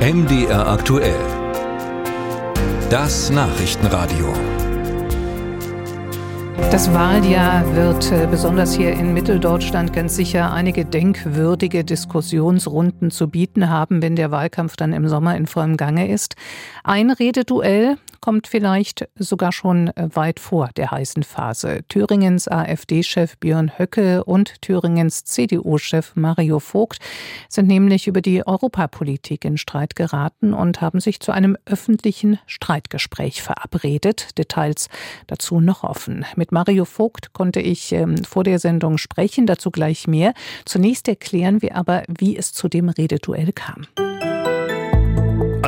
MDR aktuell. Das Nachrichtenradio. Das Wahljahr wird äh, besonders hier in Mitteldeutschland ganz sicher einige denkwürdige Diskussionsrunden zu bieten haben, wenn der Wahlkampf dann im Sommer in vollem Gange ist. Ein Rededuell kommt vielleicht sogar schon äh, weit vor der heißen Phase. Thüringens AfD-Chef Björn Höcke und Thüringens CDU-Chef Mario Vogt sind nämlich über die Europapolitik in Streit geraten und haben sich zu einem öffentlichen Streitgespräch verabredet. Details dazu noch offen. Mit Mario Vogt konnte ich ähm, vor der Sendung sprechen, dazu gleich mehr. Zunächst erklären wir aber, wie es zu dem Rededuell kam.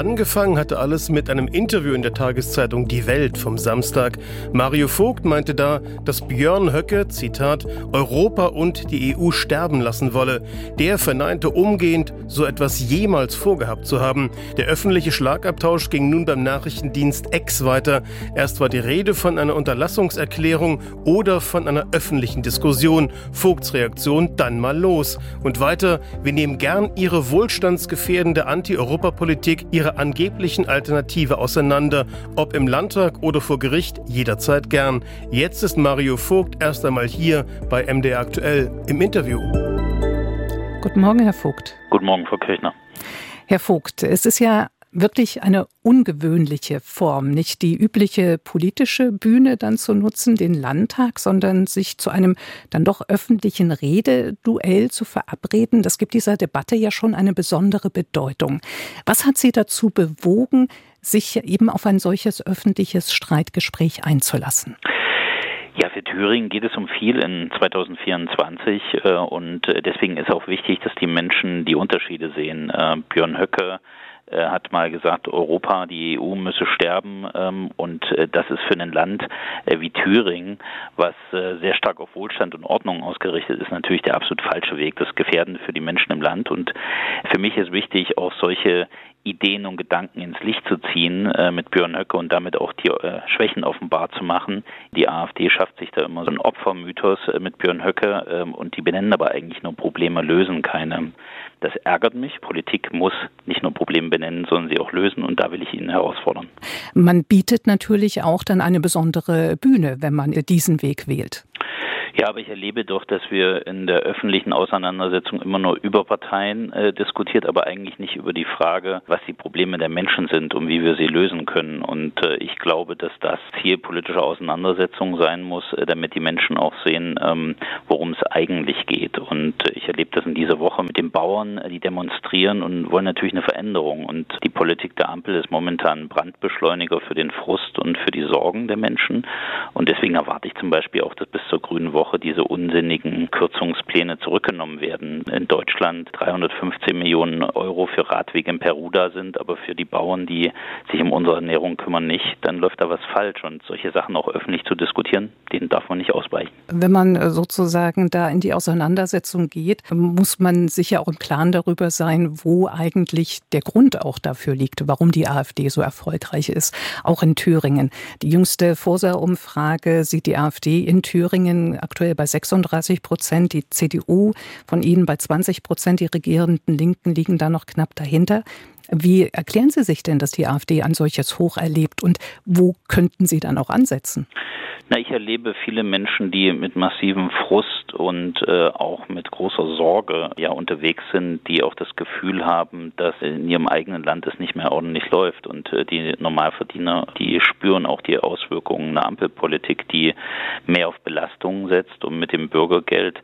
Angefangen hatte alles mit einem Interview in der Tageszeitung Die Welt vom Samstag. Mario Vogt meinte da, dass Björn Höcke, Zitat, Europa und die EU sterben lassen wolle. Der verneinte umgehend, so etwas jemals vorgehabt zu haben. Der öffentliche Schlagabtausch ging nun beim Nachrichtendienst X weiter. Erst war die Rede von einer Unterlassungserklärung oder von einer öffentlichen Diskussion. Vogts Reaktion dann mal los. Und weiter, wir nehmen gern Ihre wohlstandsgefährdende Anti-Europa-Politik, Ihre angeblichen Alternative auseinander, ob im Landtag oder vor Gericht, jederzeit gern. Jetzt ist Mario Vogt erst einmal hier bei MDR Aktuell im Interview. Guten Morgen, Herr Vogt. Guten Morgen, Frau Kirchner. Herr Vogt, es ist ja wirklich eine ungewöhnliche Form, nicht die übliche politische Bühne dann zu nutzen, den Landtag, sondern sich zu einem dann doch öffentlichen Rededuell zu verabreden. Das gibt dieser Debatte ja schon eine besondere Bedeutung. Was hat Sie dazu bewogen, sich eben auf ein solches öffentliches Streitgespräch einzulassen? Ja, für Thüringen geht es um viel in 2024 äh, und äh, deswegen ist auch wichtig, dass die Menschen die Unterschiede sehen. Äh, Björn Höcke hat mal gesagt, Europa, die EU müsse sterben ähm, und äh, das ist für ein Land äh, wie Thüringen, was sehr stark auf Wohlstand und Ordnung ausgerichtet ist, natürlich der absolut falsche Weg. Das ist gefährdend für die Menschen im Land und für mich ist wichtig, auch solche Ideen und Gedanken ins Licht zu ziehen äh, mit Björn Höcke und damit auch die äh, Schwächen offenbar zu machen. Die AfD schafft sich da immer so einen Opfermythos äh, mit Björn Höcke ähm, und die benennen aber eigentlich nur Probleme, lösen keine. Das ärgert mich. Politik muss nicht nur Probleme benennen, sondern sie auch lösen und da will ich ihn herausfordern. Man bietet natürlich auch dann eine besondere Bühne, wenn man diesen Weg wählt. Ja, aber ich erlebe doch, dass wir in der öffentlichen Auseinandersetzung immer nur über Parteien äh, diskutiert, aber eigentlich nicht über die Frage, was die Probleme der Menschen sind und wie wir sie lösen können. Und äh, ich glaube, dass das Ziel politischer Auseinandersetzung sein muss, äh, damit die Menschen auch sehen, ähm, worum es eigentlich geht. Und äh, ich erlebe das in dieser Woche mit den Bauern, äh, die demonstrieren und wollen natürlich eine Veränderung. Und die Politik der Ampel ist momentan Brandbeschleuniger für den Frust und für die Sorgen der Menschen. Und deswegen erwarte ich zum Beispiel auch, dass bis zur grünen Woche Woche diese unsinnigen Kürzungspläne zurückgenommen werden. In Deutschland 315 Millionen Euro für Radwege in Peru da sind, aber für die Bauern, die sich um unsere Ernährung kümmern, nicht, dann läuft da was falsch. Und solche Sachen auch öffentlich zu diskutieren, denen darf man nicht ausweichen. Wenn man äh, sozusagen da in die Auseinandersetzung geht, muss man sich ja auch im Klaren darüber sein, wo eigentlich der Grund auch dafür liegt, warum die AfD so erfolgreich ist, auch in Thüringen. Die jüngste Forsa-Umfrage sieht die AfD in Thüringen aktuell bei 36 Prozent, die CDU von Ihnen bei 20 Prozent, die regierenden Linken liegen da noch knapp dahinter. Wie erklären Sie sich denn, dass die AfD ein solches Hoch erlebt und wo könnten Sie dann auch ansetzen? Na, ich erlebe viele Menschen, die mit massivem Frust und äh, auch mit großer Sorge ja unterwegs sind, die auch das Gefühl haben, dass in ihrem eigenen Land es nicht mehr ordentlich läuft. Und äh, die Normalverdiener, die spüren auch die Auswirkungen einer Ampelpolitik, die mehr auf Belastungen setzt und mit dem Bürgergeld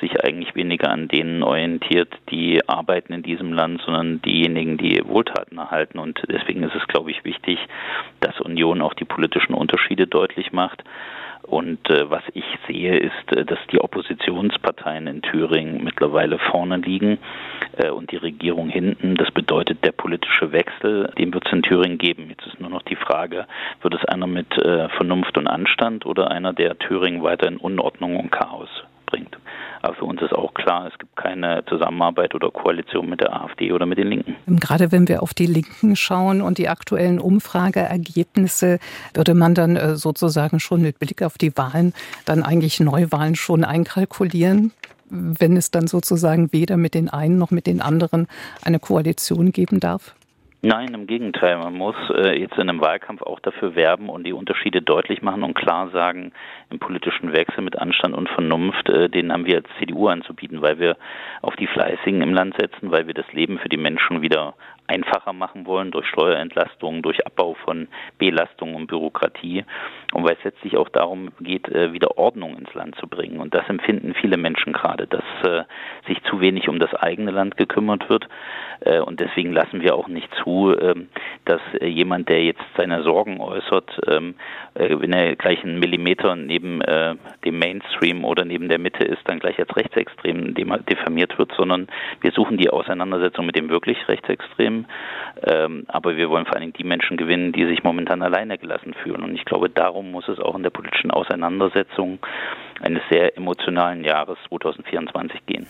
sich eigentlich weniger an denen orientiert, die arbeiten in diesem Land, sondern diejenigen, die Wohltaten erhalten. Und deswegen ist es, glaube ich, wichtig, dass Union auch die politischen Unterschiede deutlich macht. Und äh, was ich sehe, ist, äh, dass die Oppositionsparteien in Thüringen mittlerweile vorne liegen äh, und die Regierung hinten. Das bedeutet, der politische Wechsel, den wird es in Thüringen geben. Jetzt ist nur noch die Frage, wird es einer mit äh, Vernunft und Anstand oder einer, der Thüringen weiter in Unordnung und Chaos? Aber für uns ist auch klar, es gibt keine Zusammenarbeit oder Koalition mit der AfD oder mit den Linken. Gerade wenn wir auf die Linken schauen und die aktuellen Umfrageergebnisse, würde man dann äh, sozusagen schon mit Blick auf die Wahlen dann eigentlich Neuwahlen schon einkalkulieren? wenn es dann sozusagen weder mit den einen noch mit den anderen eine Koalition geben darf? Nein, im Gegenteil. Man muss äh, jetzt in einem Wahlkampf auch dafür werben und die Unterschiede deutlich machen und klar sagen, im politischen Wechsel mit Anstand und Vernunft, äh, den haben wir als CDU anzubieten, weil wir auf die Fleißigen im Land setzen, weil wir das Leben für die Menschen wieder einfacher machen wollen durch Steuerentlastungen, durch Abbau von Belastungen und Bürokratie und weil es letztlich auch darum geht, äh, wieder Ordnung ins Land zu bringen. Und das empfinden viele Menschen gerade, dass äh, sich zu wenig um das eigene Land gekümmert wird. Äh, und deswegen lassen wir auch nicht zu, ähm, dass jemand, der jetzt seine Sorgen äußert, ähm, wenn er gleich einen Millimeter neben dem Mainstream oder neben der Mitte ist, dann gleich als rechtsextrem diffamiert wird, sondern wir suchen die Auseinandersetzung mit dem wirklich Rechtsextremen ähm, aber wir wollen vor allen Dingen die Menschen gewinnen, die sich momentan alleine gelassen fühlen. Und ich glaube, darum muss es auch in der politischen Auseinandersetzung eines sehr emotionalen Jahres 2024 gehen.